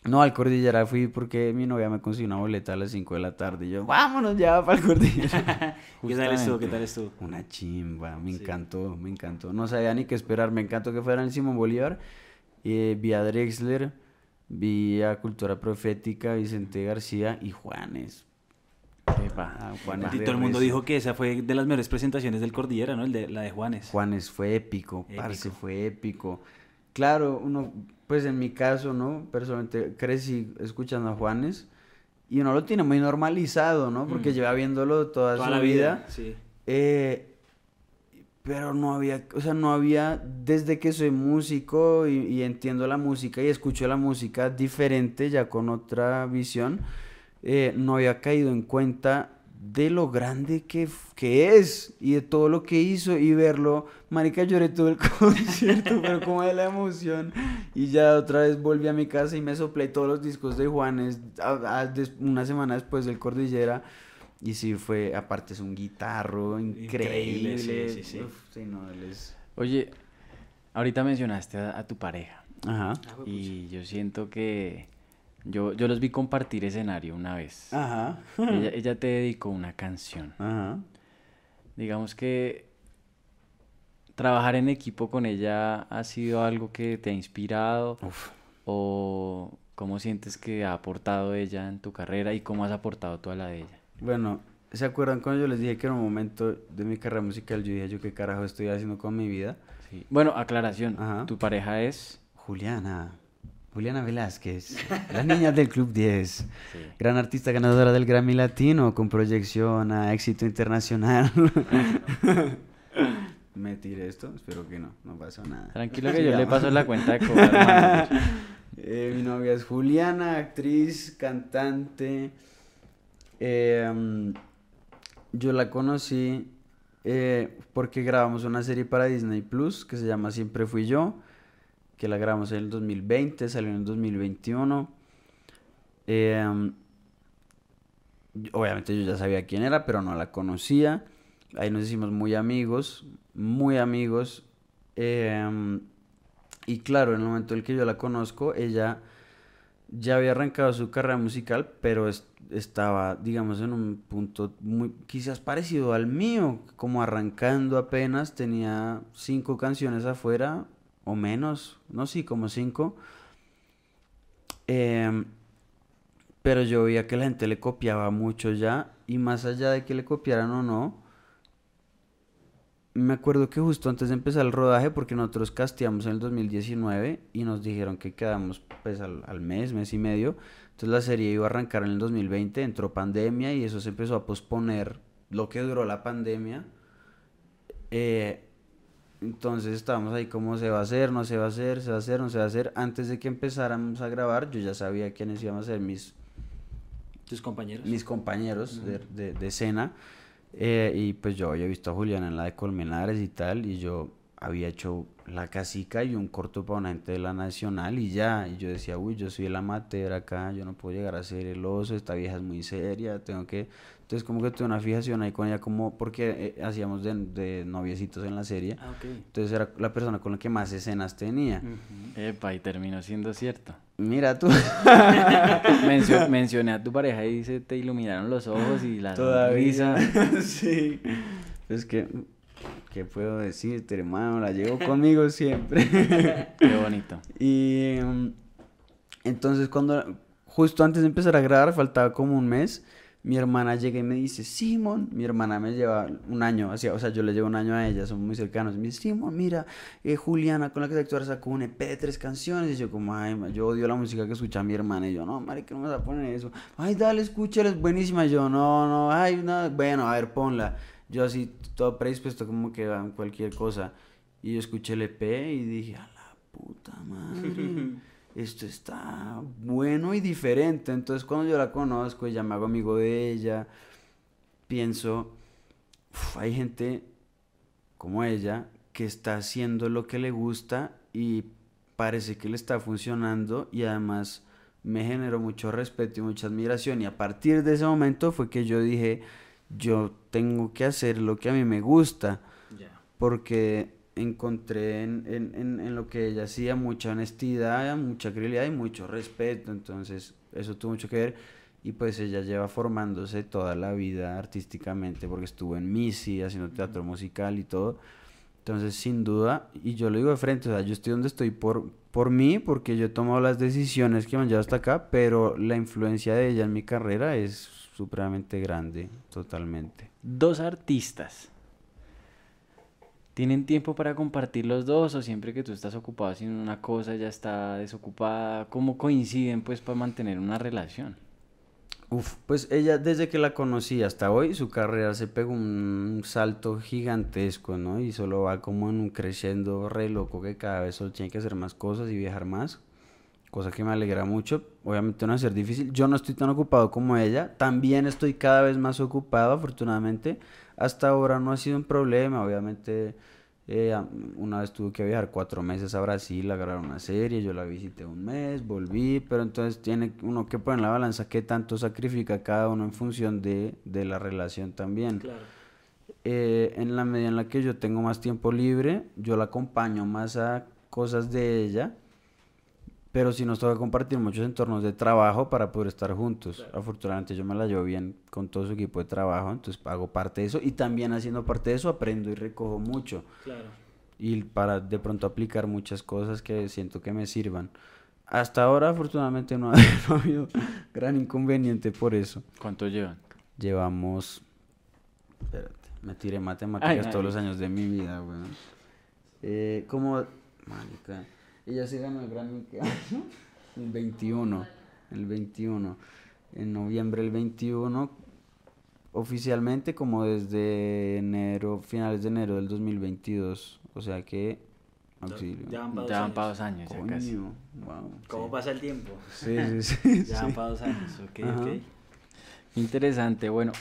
no, al Cordillera fui porque mi novia me consiguió una boleta a las 5 de la tarde. Y yo, vámonos ya para el Cordillera. ¿Qué tal estuvo? ¿Qué tal estuvo? Una chimba, me Sí. encantó, me encantó. No sabía ni qué esperar, me encantó que fuera en el Simón Bolívar. Eh, vi a Drexler, vi a Cultura Profética, Vicente García y Juanes. Epa, Juanes Y todo el mundo dijo que esa fue de las mejores presentaciones del Cordillera, ¿no? El de, la de Juanes. Juanes fue épico, parce, Épico. fue épico. Claro, uno, pues en mi caso, ¿no? Personalmente crecí escuchando a Juanes y uno lo tiene muy normalizado, ¿no? Porque Mm. lleva viéndolo toda, Toda su la vida. vida. Sí. Eh, pero no había, o sea, no había, desde que soy músico y, y entiendo la música y escucho la música diferente, ya con otra visión, eh, no había caído en cuenta de lo grande que, que es y de todo lo que hizo y verlo, marica, lloré todo el concierto, pero como de la emoción. Y ya otra vez volví a mi casa y me soplé todos los discos de Juanes a- a- des- una semana después del Cordillera. Y sí fue, aparte es un guitarro Increíble, increíble, sí, sí, sí. Uf, sí, no, él es... Oye, ahorita mencionaste a, a tu pareja. Ajá, y yo siento que yo, yo los vi compartir escenario una vez. ajá, Ella, ella te dedicó una canción. ajá. Digamos que trabajar en equipo con ella ha sido algo que te ha inspirado Uf. o cómo sientes que ha aportado ella en tu carrera y cómo has aportado tú a la de ella. Bueno, ¿se acuerdan cuando yo les dije que era un momento de mi carrera musical? Yo dije, ¿yo qué carajo estoy haciendo con mi vida? Sí. Bueno, aclaración, Ajá. tu pareja es... Juliana, Juliana Velázquez, la niña del Club 10, Sí. gran artista ganadora del Grammy Latino con proyección a éxito internacional. Me tiré esto, espero que no, no pasó nada. Tranquilo que yo le paso la cuenta de manager. Eh, mi novia es Juliana, actriz, cantante. Eh, mm, yo la conocí eh, porque grabamos una serie para Disney Plus que se llama Siempre Fui Yo, la grabamos en el 2020, salió en el 2021. Em, obviamente yo ya sabía quién era, pero no la conocía. Ahí nos hicimos muy amigos, muy amigos. Em, y claro, en el momento en el que yo la conozco, ella ya había arrancado su carrera musical, pero estaba, digamos, en un punto quizás parecido al mío, como arrancando apenas, tenía cinco canciones afuera, o menos, no sí, como cinco. Em, pero yo veía que la gente le copiaba mucho ya, y más allá de que le copiaran o no, me acuerdo que justo antes de empezar el rodaje, porque nosotros casteamos en el 2019 y nos dijeron que quedamos pues al, mes, mes y medio. Entonces la serie iba a arrancar en el 2020, entró pandemia y eso se empezó a posponer lo que duró la pandemia. Eh, entonces estábamos ahí como se va a hacer, no se va a hacer, se va a hacer, no se va a hacer. Antes de que empezáramos a grabar, yo ya sabía quiénes iban a ser mis... ¿Tus compañeros? Mis compañeros de, de, de escena. Eh, y pues yo había visto a Juliana en la de Colmenares y tal, y yo había hecho la casica y un corto para una gente de la nacional y ya, y yo decía, uy, yo soy el amateur acá, yo no puedo llegar a ser el oso, esta vieja es muy seria, tengo que... Entonces como que tuve una fijación ahí con ella, como porque eh, hacíamos de, de, noviecitos en la serie, ah, entonces era la persona con la que más escenas tenía. Epa, y terminó siendo cierto. Mira tú. mencioné a tu pareja y se te iluminaron los ojos y la risa. sí. Es que, ¿qué puedo decirte, hermano? La llevo conmigo siempre. Qué bonito. Y mm, entonces cuando, justo antes de empezar a grabar, faltaba como un mes mi hermana llega y me dice, Simón, mi hermana me lleva un año, o sea, yo le llevo un año a ella, somos muy cercanos. Me dice, Simón, mira, eh, Juliana con la que te actuar sacó un EP de tres canciones. Y yo, como, ay, yo odio la música que escucha mi hermana. Y yo, no, madre, que no me vas a poner eso. Ay, dale, escúchala, es buenísima. Y yo, no, no, ay, no, bueno, a ver, ponla. Yo así, todo predispuesto, como que cualquier cosa. Y yo escuché el EP y dije, a la puta madre. esto está bueno y diferente. Entonces cuando yo la conozco, ya me hago amigo de ella, pienso, hay gente como ella que está haciendo lo que le gusta y parece que le está funcionando y además me generó mucho respeto y mucha admiración y a partir de ese momento fue que yo dije, yo tengo que hacer lo que a mí me gusta. Porque encontré en, en, en, lo que ella hacía mucha honestidad, mucha credibilidad y mucho respeto, entonces eso tuvo mucho que ver. Y pues ella lleva formándose toda la vida artísticamente porque estuvo en Missy haciendo teatro musical y todo, entonces sin duda, y yo lo digo de frente, o sea, yo estoy donde estoy por, por mí, porque yo he tomado las decisiones que me han llevado hasta acá, pero la influencia de ella en mi carrera es supremamente grande, totalmente. Dos artistas ¿Tienen tiempo para compartir los dos o siempre que tú estás ocupado haciendo una cosa ya está desocupada? ¿Cómo coinciden pues para mantener una relación? Uf, pues ella desde que la conocí hasta hoy su carrera se pegó un salto gigantesco, ¿no? Y solo va como en un creciendo re loco que cada vez solo tiene que hacer más cosas y viajar más. Cosa que me alegra mucho. Obviamente no va a ser difícil. Yo no estoy tan ocupado como ella. También estoy cada vez más ocupado, afortunadamente hasta ahora no ha sido un problema, obviamente eh, una vez tuve que viajar cuatro meses a Brasil a grabar una serie, yo la visité un mes, volví, pero entonces tiene uno que poner en la balanza qué tanto sacrifica cada uno en función de, de la relación también. Claro. Eh, en la medida en la que yo tengo más tiempo libre, yo la acompaño más a cosas de ella pero sí nos toca compartir muchos entornos de trabajo para poder estar juntos. Afortunadamente yo me la llevo bien con todo su equipo de trabajo, entonces hago parte de eso y también haciendo parte de eso aprendo y recojo mucho. Claro. Y para de pronto aplicar muchas cosas que siento que me sirvan. Hasta ahora afortunadamente no, ha habido gran inconveniente por eso. ¿Cuánto llevan? Llevamos... Espérate, me tiré matemáticas todos los años de mi vida, weón. Eh, como... Ella se ganó el Grammy el 21, el 21, en noviembre el 21, oficialmente como desde enero, finales de enero del 2022, o sea que auxilio. Ya van para dos, años. ya casi. ¿Cómo pasa el tiempo? Sí, sí, sí. ya van para dos años, ok, ok. Interesante, bueno.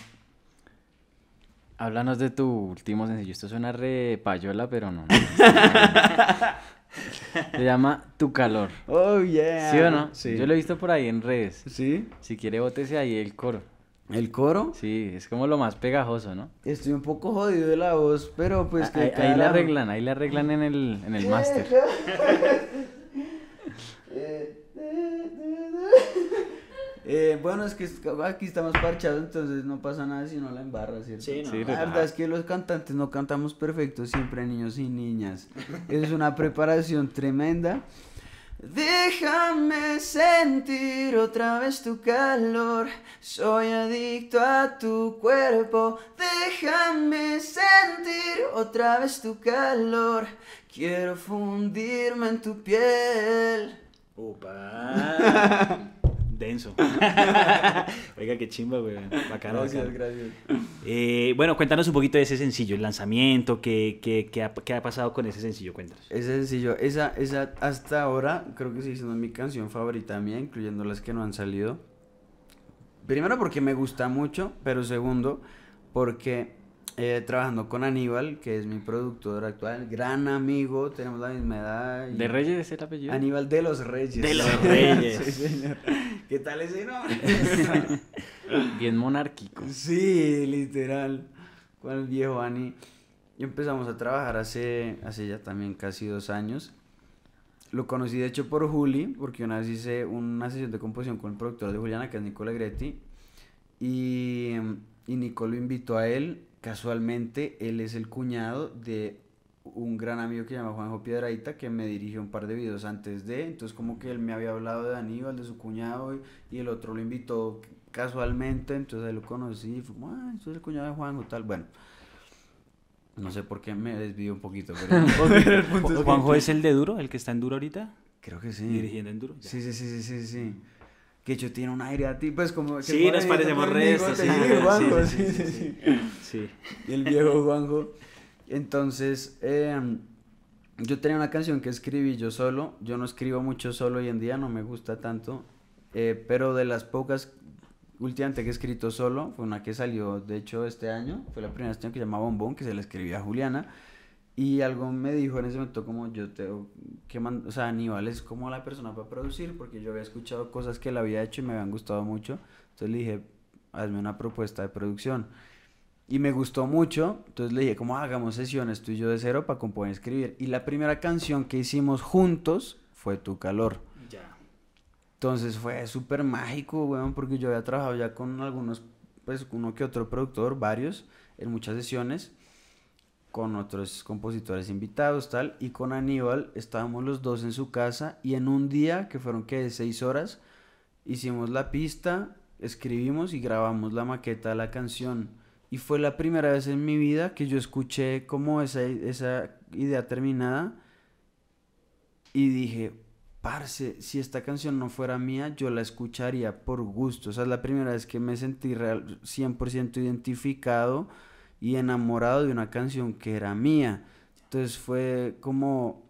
Háblanos de tu último sencillo. Esto suena re payola, pero no. no Se llama Tu Calor. Oh, yeah. ¿Sí o no? Sí. Yo lo he visto por ahí en redes. ¿Sí? Si quiere, bótese ahí el coro. ¿El coro? Sí, es como lo más pegajoso, ¿no? Estoy un poco jodido de la voz, pero pues que ahí, ahí le carajo. arreglan, ahí le arreglan en el, en el máster. Eh, bueno, es que aquí estamos parchados, entonces no pasa nada si no la embarra, ¿cierto? Sí, no. Sí, La verdad es que los cantantes no cantamos perfecto, siempre niños y niñas. Es una preparación tremenda. Déjame sentir otra vez tu calor. Soy adicto a tu cuerpo. Déjame sentir otra vez tu calor. Quiero fundirme en tu piel. Upa. Denso. Oiga, qué chimba, güey. Bacano, bacano. gracias. Eh, bueno, cuéntanos un poquito de ese sencillo, el lanzamiento, qué, qué, qué ha, qué ha pasado con ese sencillo, cuéntanos. Es sencillo, esa, esa hasta ahora creo que sigue siendo mi canción favorita mía, incluyendo las que no han salido. Primero porque me gusta mucho, pero segundo porque eh, trabajando con Aníbal, que es mi productor actual, gran amigo, tenemos la misma edad. y- ¿De Reyes es el apellido? Aníbal de los Reyes. De los Reyes. sí, señor. ¿Qué tal ese nombre? Bien monárquico. Sí, literal. Con el viejo Ani. Y empezamos a trabajar hace, hace ya también casi dos años. Lo conocí de hecho por Juli, porque una vez hice una sesión de composición con el productor de Juliana, que es Nicola Gretti. Y, y Nico lo invitó a él. Casualmente, él es el cuñado de un gran amigo que se llama Juanjo Piedradita, que me dirigió un par de videos antes de. Entonces, como que él me había hablado de Aníbal, de su cuñado, y, y el otro lo invitó casualmente. Entonces, ahí lo conocí. Y fue como, ah, eso es el cuñado de Juanjo, tal. Bueno, no sé por qué me desvío un poquito, pero. pero el punto es que- Juanjo es el de Duro, el que está en Duro ahorita, Creo que sí. dirigiendo en Duro. ya. Sí, sí, sí, sí, sí, sí. Que hecho tiene un aire a ti, pues como... que Sí, nos parecemos conmigo, resto, te sí, sí, sí, sí, sí, el viejo Juanjo. Entonces, eh, yo tenía una canción que escribí yo solo. Yo no escribo mucho solo hoy en día, no me gusta tanto. eh, pero de las pocas últimamente que he escrito solo, fue una que salió, de hecho, este año. Fue la primera canción que se llama Bombón, que se la escribí a Juliana. Y algo me dijo en ese momento como yo tengo que man- o sea, Aníbal es como la persona para producir, porque yo había escuchado cosas que él había hecho y me habían gustado mucho. Entonces le dije, hazme una propuesta de producción. Y me gustó mucho, entonces le dije, como hagamos sesiones tú y yo de cero para componer y escribir. Y la primera canción que hicimos juntos fue Tu Calor. Ya. Entonces fue súper mágico, weón, porque yo había trabajado ya con algunos, pues uno que otro productor, varios, en muchas sesiones, con otros compositores invitados, tal, y con Aníbal estábamos los dos en su casa y en un día, que fueron que seis horas, hicimos la pista, escribimos y grabamos la maqueta de la canción. Y fue la primera vez en mi vida que yo escuché como esa, esa idea terminada y dije, parce, si esta canción no fuera mía, yo la escucharía por gusto. O sea, es la primera vez que me sentí real, 100% identificado y enamorado de una canción que era mía. Entonces fue como...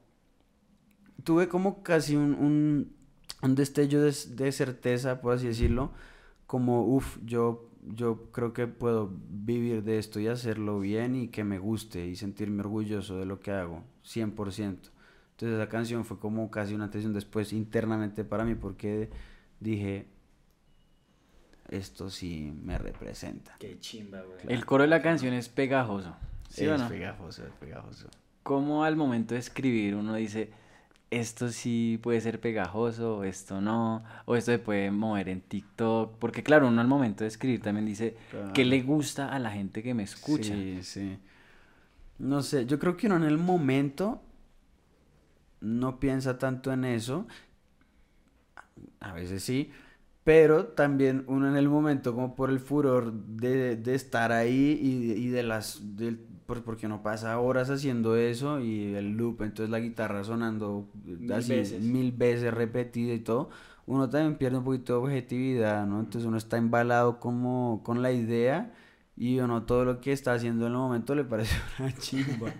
Tuve como casi un, un, destello de, de certeza, por así decirlo. Como, uff, yo, yo creo que puedo vivir de esto y hacerlo bien y que me guste y sentirme orgulloso de lo que hago, 100%. Entonces esa canción fue como casi una atención después internamente para mí porque dije, esto sí me representa. Qué chimba, güey. El coro de la canción es pegajoso. ¿Sí o es no? pegajoso, es pegajoso. ¿Cómo al momento de escribir uno dice, esto sí puede ser pegajoso, esto no, o esto se puede mover en TikTok? Porque claro, uno al momento de escribir también dice, ¿qué le gusta a la gente que me escucha? Sí, sí. No sé, yo creo que uno en el momento no piensa tanto en eso. A veces sí. Pero también uno en el momento, como por el furor de, de estar ahí y, y de las. del- por- porque uno pasa horas haciendo eso y el loop, entonces la guitarra sonando así veces. mil veces repetida y todo. Uno también pierde un poquito de objetividad, ¿no? Entonces uno está embalado como con la idea y uno todo lo que está haciendo en el momento le parece una chimba.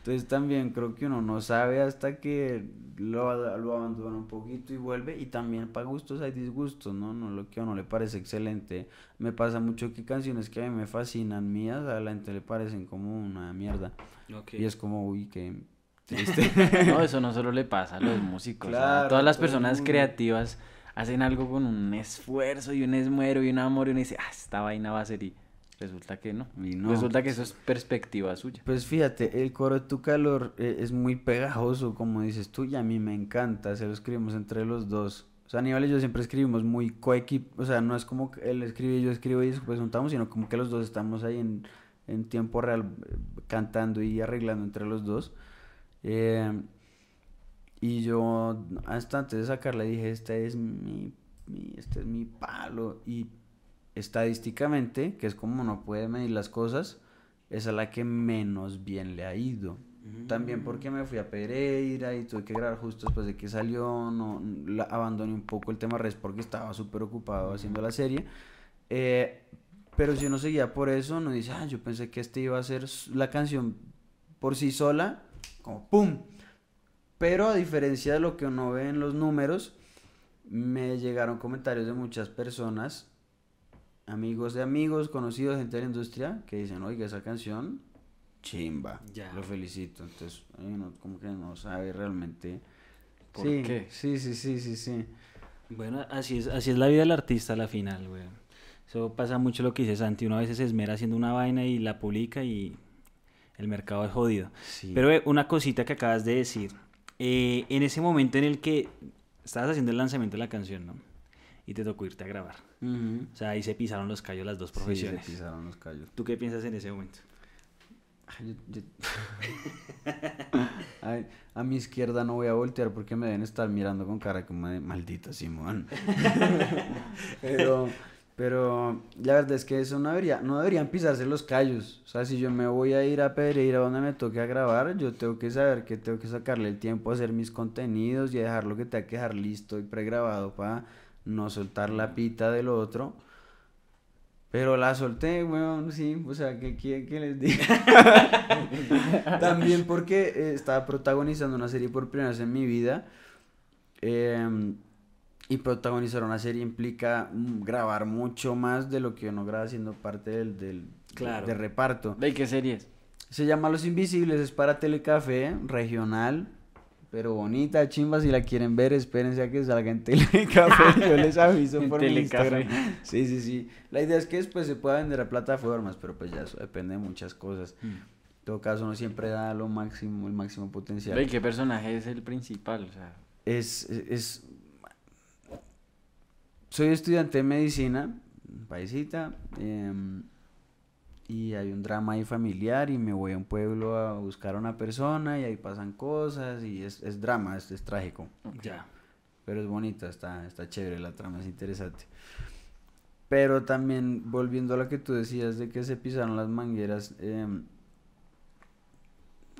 Entonces también creo que uno no sabe hasta que lo, lo abandona un poquito y vuelve. Y también para gustos hay disgustos, ¿no? No lo que a uno le parece excelente. Me pasa mucho que canciones que a mí me fascinan mías, a la gente le parecen como una mierda. Y es como, uy, qué triste. No, eso no solo le pasa a los músicos. todas las personas creativas hacen algo con un esfuerzo y un esmero y un amor y uno dice, ah, esta vaina va a ser y resulta que no. Y no. Resulta que eso es perspectiva suya. Pues fíjate, el coro de tu calor eh, es muy pegajoso, como dices tú, y a mí me encanta, se lo escribimos entre los dos. O sea, Aníbal y yo siempre escribimos muy coequip, o sea, no es como que él escribe y yo escribo y después juntamos, sino como que los dos estamos ahí en, en tiempo real eh, cantando y arreglando entre los dos. Eh, y yo, hasta antes de sacarla, dije, este es mi, mi- este es mi palo. Y estadísticamente, que es como uno puede medir las cosas, es la que menos bien le ha ido. También porque me fui a Pereira y tuve que grabar justo después de que salió, no, la- abandoné un poco el tema res porque estaba súper ocupado haciendo la serie. Eh, pero si uno seguía por eso, uno dice, ah, yo pensé que este iba a ser la canción por sí sola, como ¡pum! Pero a diferencia de lo que uno ve en los números, me llegaron comentarios de muchas personas, amigos de amigos, conocidos, gente de la industria, que dicen, oiga, esa canción, chimba, Ya. lo felicito. Entonces, uno como que no sabe realmente... ¿Por sí, qué? Sí, sí, sí, sí, sí. Bueno, así es, así es la vida del artista a la final, güey. Eso pasa mucho lo que dice Santi. Uno a veces se esmera haciendo una vaina y la publica y el mercado es jodido. Sí. Pero eh, una cosita que acabas de decir. eh, en ese momento en el que estabas haciendo el lanzamiento de la canción, ¿no? Y te tocó irte a grabar. O sea, ahí se pisaron los callos las dos Sí, se profesiones. pisaron los callos. ¿Tú qué piensas en ese momento? Ay, yo- yo- Ay, a mi izquierda no voy a voltear porque me deben estar mirando con cara como de maldita Simón. pero, pero la verdad es que eso no debería, no deberían pisarse los callos. O sea, si yo me voy a ir a Pereira donde me toque a grabar, yo tengo que saber que tengo que sacarle el tiempo a hacer mis contenidos y a dejar lo que tenga que dejar listo y pregrabado para no soltar la pita del otro. Pero la solté, weón, sí, o sea, ¿qué quieren que les diga? También porque eh, estaba protagonizando una serie por primera vez en mi vida. em, y protagonizar una serie implica mm, grabar mucho más de lo que uno graba siendo parte del, del Claro. de reparto. ¿De qué series? Se llama Los Invisibles, es para Telecafé, regional, pero bonita, chimba, si la quieren ver, espérense a que salga en Telecafé, yo les aviso por mi. Instagram. Sí, sí, sí. La idea es que después se pueda vender a plataformas, pero pues ya eso depende de muchas cosas. Mm. En todo caso, uno siempre da lo máximo, el máximo potencial. ¿De qué personaje es el principal? O sea, Es, es, es- Soy estudiante de medicina, paisita, em, y hay un drama ahí familiar y me voy a un pueblo a buscar a una persona y ahí pasan cosas y es, es drama, es, es trágico. Ya. Pero es bonita, está, está chévere, la trama es interesante. Pero también, volviendo a lo que tú decías de que se pisaron las mangueras, em,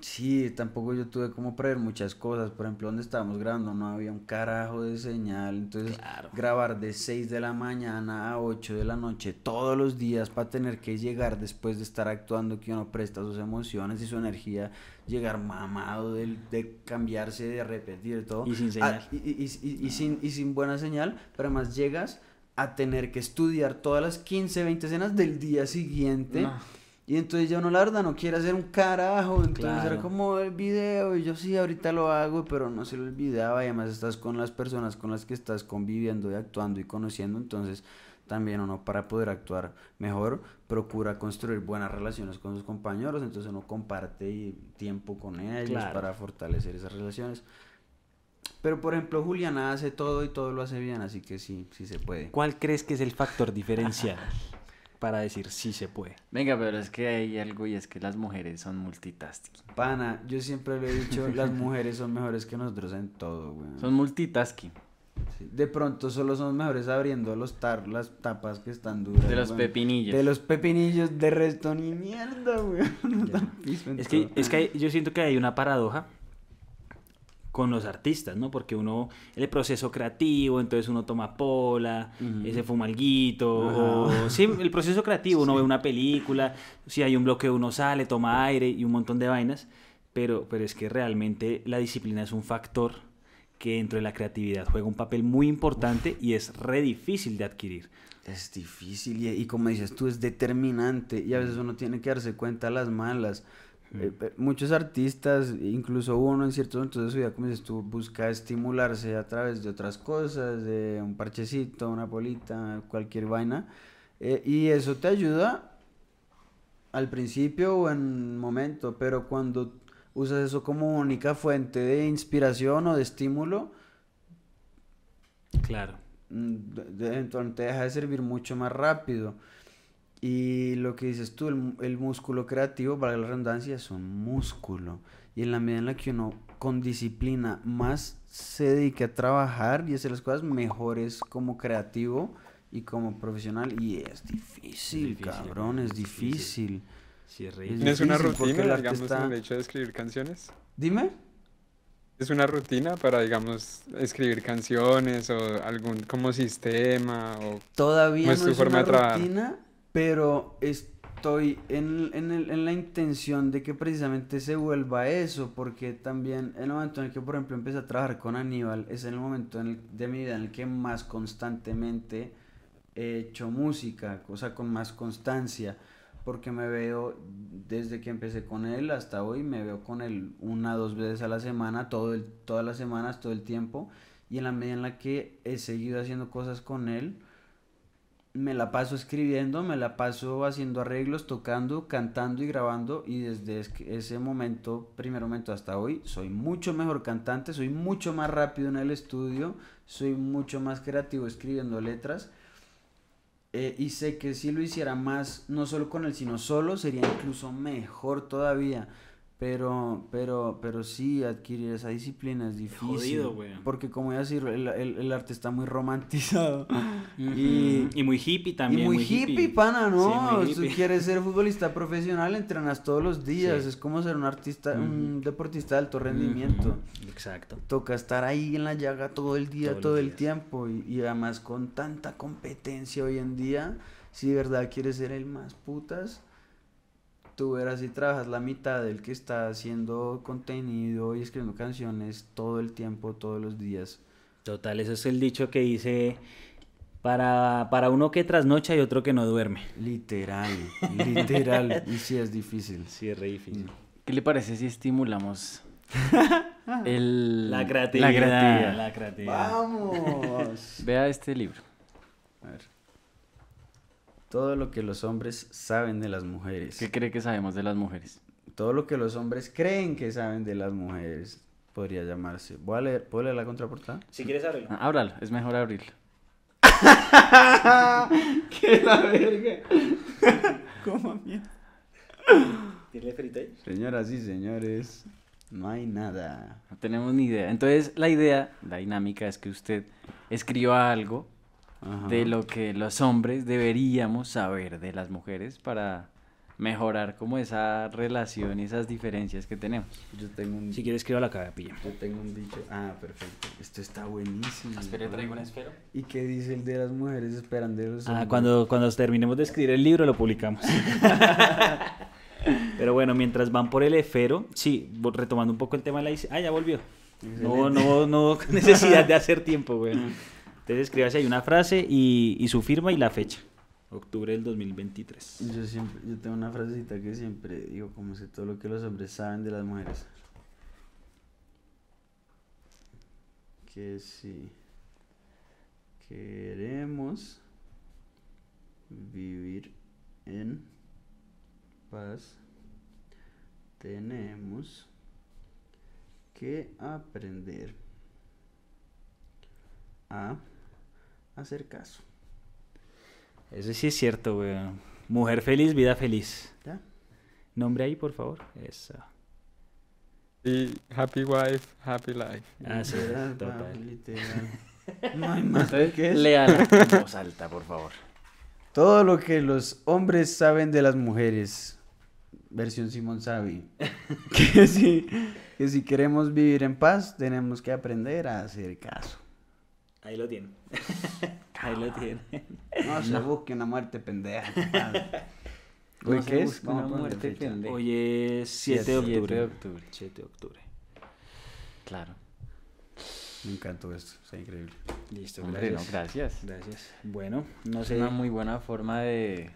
sí, tampoco yo tuve como prever muchas cosas. Por ejemplo, donde estábamos grabando no había un carajo de señal. Entonces, Claro. grabar de 6 de la mañana a 8 de la noche todos los días para tener que llegar después de estar actuando, que uno presta sus emociones y su energía, llegar mamado del- de, cambiarse, de repetir todo. Y sin Ah, señal. y, y- y- y- y sin, y sin buena señal, pero además llegas a tener que estudiar todas las 15, 20 escenas del día siguiente. No. Y entonces ya uno la verdad no quiere hacer un carajo, entonces era como el video. Y yo sí, ahorita lo hago, pero no se lo olvidaba. Y además estás con las personas con las que estás conviviendo y actuando y conociendo, entonces también uno para poder actuar mejor procura construir buenas relaciones con sus compañeros, entonces uno comparte tiempo con ellos Claro. para fortalecer esas relaciones. Pero por ejemplo Juliana hace todo y todo lo hace bien, así que sí, sí se puede. ¿Cuál crees que es el factor diferencial para decir sí se puede? Venga, pero es que hay algo y es que las mujeres son multitasking. Pana, yo siempre le he dicho, las mujeres son mejores que nosotros en todo, güey. Son multitasking. Sí, De pronto solo son mejores abriendo los tar, las tapas que están duras. De los pepinillos. De los pepinillos, de resto ni mierda, güey. Es que, es que hay- yo siento que hay una paradoja con los artistas, ¿no? Porque uno, el proceso creativo, entonces uno toma pola, Ujú. ese fumalguito, Ajá. o sí, el proceso creativo, uno ve una película, si hay un bloque uno sale, toma aire y un montón de vainas, pero, pero es que realmente la disciplina es un factor que dentro de la creatividad juega un papel muy importante y es re difícil de adquirir. Es difícil y, y como dices tú, es determinante y a veces uno tiene que darse cuenta las malas. Eh, eh, muchos artistas, incluso uno en ciertos momentos de su vida, como dices tú, busca estimularse a través de otras cosas, de un parchecito, una polita, cualquier vaina. eh, y eso te ayuda al principio o en un momento, pero cuando usas eso como única fuente de inspiración o de estímulo, Claro. mm, de- de- eventualmente te deja de servir mucho más rápido. Y lo que dices tú, el, el músculo creativo, para la redundancia, es un músculo. Y en la medida en la que uno con disciplina más se dedique a trabajar y hacer las cosas mejores como creativo y como profesional. Y es difícil, difícil, cabrón, es es difícil. difícil. Sí, es Es difícil. ¿Tienes una rutina, digamos, está- en el hecho de escribir canciones? Dime. ¿Es una rutina para, digamos, escribir canciones o algún como sistema o Todavía ¿Cómo es no tu es forma una de trabajar? Pero estoy en, en, el- en la intención de que precisamente se vuelva eso, porque también en el momento en el que, por ejemplo, empecé a trabajar con Aníbal, es el momento en el- de mi vida en el que más constantemente he hecho música, cosa con más constancia, porque me veo, desde que empecé con él hasta hoy, me veo con él una, dos veces a la semana, todo el, todas las semanas, todo el tiempo, y en la medida en la que he seguido haciendo cosas con él, me la paso escribiendo, me la paso haciendo arreglos, tocando, cantando y grabando y desde es- ese momento, primer momento hasta hoy, soy mucho mejor cantante, soy mucho más rápido en el estudio, soy mucho más creativo escribiendo letras eh, y sé que si lo hiciera más, no solo con él, sino solo, sería incluso mejor todavía. Pero, pero, pero sí, adquirir esa disciplina es difícil. Jodido, güey. Porque como ya decir, el, el- el arte está muy romantizado. Y, y muy hippie también. y muy, hippie, pana, ¿no? Sí, Si quieres ser futbolista profesional, entrenas todos los días. Sí. Es como ser un artista, un deportista de alto rendimiento. Exacto. Toca estar ahí en la llaga todo el día, Todos todo el días. tiempo. Y, y además con tanta competencia hoy en día, si de verdad quieres ser el más putas, tú verás si trabajas la mitad del que está haciendo contenido y escribiendo canciones todo el tiempo, todos los días. Total, eso es el dicho que dice, para, para uno que trasnocha y otro que no duerme. Literal, literal. y sí es difícil. Sí, es re difícil. ¿Qué le parece si estimulamos el, La creatividad. La creatividad. la creatividad. ¡Vamos! Vea este libro. A ver. Todo lo que los hombres saben de las mujeres. ¿Qué cree que sabemos de las mujeres? Todo lo que los hombres creen que saben de las mujeres podría llamarse. Voy a leer, ¿puedo leer la contraportada? Si quieres abrirlo. Ah, ábralo, es mejor abrirlo. ¡Qué la verga! ¿Cómo mierda? ¿Tiene frita ahí? Señoras y señores, no hay nada. No tenemos ni idea. Entonces, la idea, la dinámica es que usted escriba algo Ajá. de lo que los hombres deberíamos saber de las mujeres para mejorar como esa relación y esas diferencias que tenemos. Yo tengo un, Si quieres, escriba la cara, pilla. yo tengo un dicho. Ah, perfecto. Esto está buenísimo. esfero. ¿Y qué dice el de las mujeres esperan de los Ah, hombres? cuando, cuando terminemos de escribir el libro lo publicamos. Pero bueno, mientras van por el efero, sí, retomando un poco el tema de la... dis- Ah, ya volvió. No, Excelente. no, no necesidad de hacer tiempo, güey. Entonces escríbase ahí una frase y, su firma y la fecha. Octubre del 2023. Yo siempre, yo tengo una frasecita que siempre digo, como sé todo lo que los hombres saben de las mujeres. Que si queremos vivir en paz, tenemos que aprender a hacer caso. Eso sí es cierto, güey. Mujer feliz, vida feliz. ¿Ya? Nombre ahí, por favor. Eso. y happy wife, happy life? Ah, sí, Literal, total. papi, literal. No hay más que eso. léala en voz alta, por favor. Todo lo que los hombres saben de las mujeres. Versión Simón Sabi. que, si, que si queremos vivir en paz, tenemos que aprender a hacer caso. Ahí lo tienen. ahí lo tienen. No se busque una muerte pendeja. No ¿Hoy qué es? una muerte pendeja. Hoy es 7 de Siete octubre. de octubre. 7 de octubre. Claro. Me encantó esto, está increíble. Listo, Hombre, gracias. no, gracias. Gracias. Bueno, no Es sé. una muy buena forma de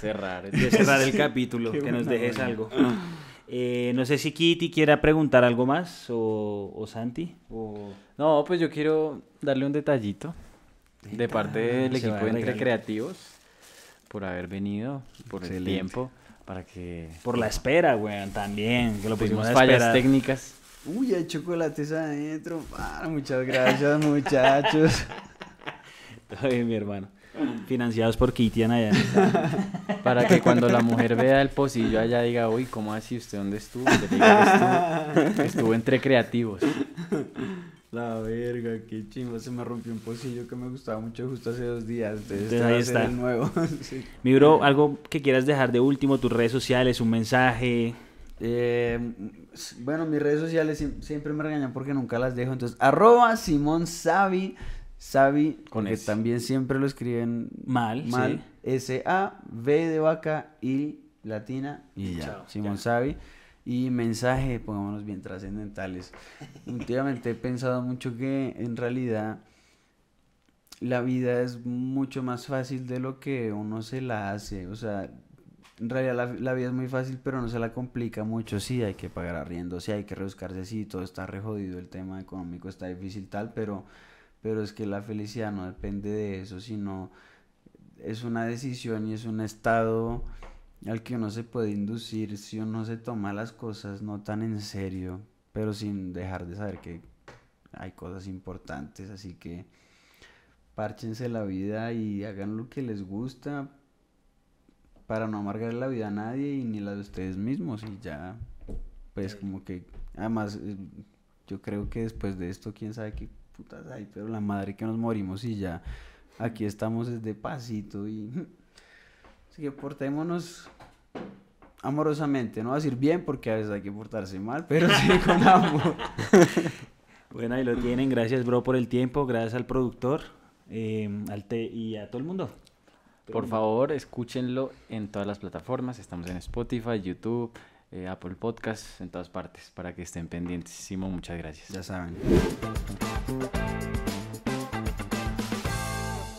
cerrar. de cerrar el capítulo, que nos dejes algo. Eh, no sé si Kitty quiera preguntar algo más o, o Santi. O... No, pues yo quiero darle un detallito de parte del equipo de Entre. Creativos por haber venido, por el tiempo, para que Por la espera, weón, también. Que lo pusimos a fallas esperar. técnicas. Uy, hay chocolates adentro. Ah, muchas gracias, muchachos. Ay, mi hermano. Financiados por Kitty Anaya. Para que cuando la mujer vea el pocillo allá diga, uy, ¿cómo así? ¿Usted dónde estuvo? Le diga estuvo, estuvo entre creativos. La verga, qué chimba. Se me rompió un pocillo que me gustaba mucho justo hace dos días. Entonces, Entonces, este ahí está. el nuevo. Sí. Mi bro, algo que quieras dejar de último, tus redes sociales, un mensaje. Eh, bueno, mis redes sociales siem- siempre me regañan porque nunca las dejo. Entonces, arroba Simón Savi. Savi, Con porque S. también siempre lo escriben Mal, mal. S-A-V de vaca y latina. Y ya, Chao, Simón ya. Savi. Y mensaje, pongámonos bien trascendentales. Últimamente he pensado mucho que en realidad la vida es mucho más fácil de lo que uno se la hace. O sea, en realidad la, la vida es muy fácil, pero no se la complica mucho. Sí, hay que pagar arriendo, sí, hay que rebuscarse, sí, todo está re jodido, el tema económico está difícil tal, pero, pero es que la felicidad no depende de eso, sino es una decisión y es un estado al que uno se puede inducir si uno se toma las cosas no tan en serio, pero sin dejar de saber que hay cosas importantes, así que párchense la vida y hagan lo que les gusta para no amargar la vida a nadie y ni la de ustedes mismos y ya pues como que además eh, yo creo que después de esto quién sabe qué putas hay pero la madre que nos morimos y ya aquí estamos desde pasito y así que portémonos amorosamente no va a decir bien porque a veces hay que portarse mal pero sí con amor Bueno, ahí lo tienen. Gracias, bro, por el tiempo. Gracias al productor eh, al te- y a todo el mundo. Por favor, escúchenlo en todas las plataformas. Estamos en Spotify, YouTube, eh, Apple Podcasts, en todas partes, para que estén pendientes. Simón, muchas gracias. ya saben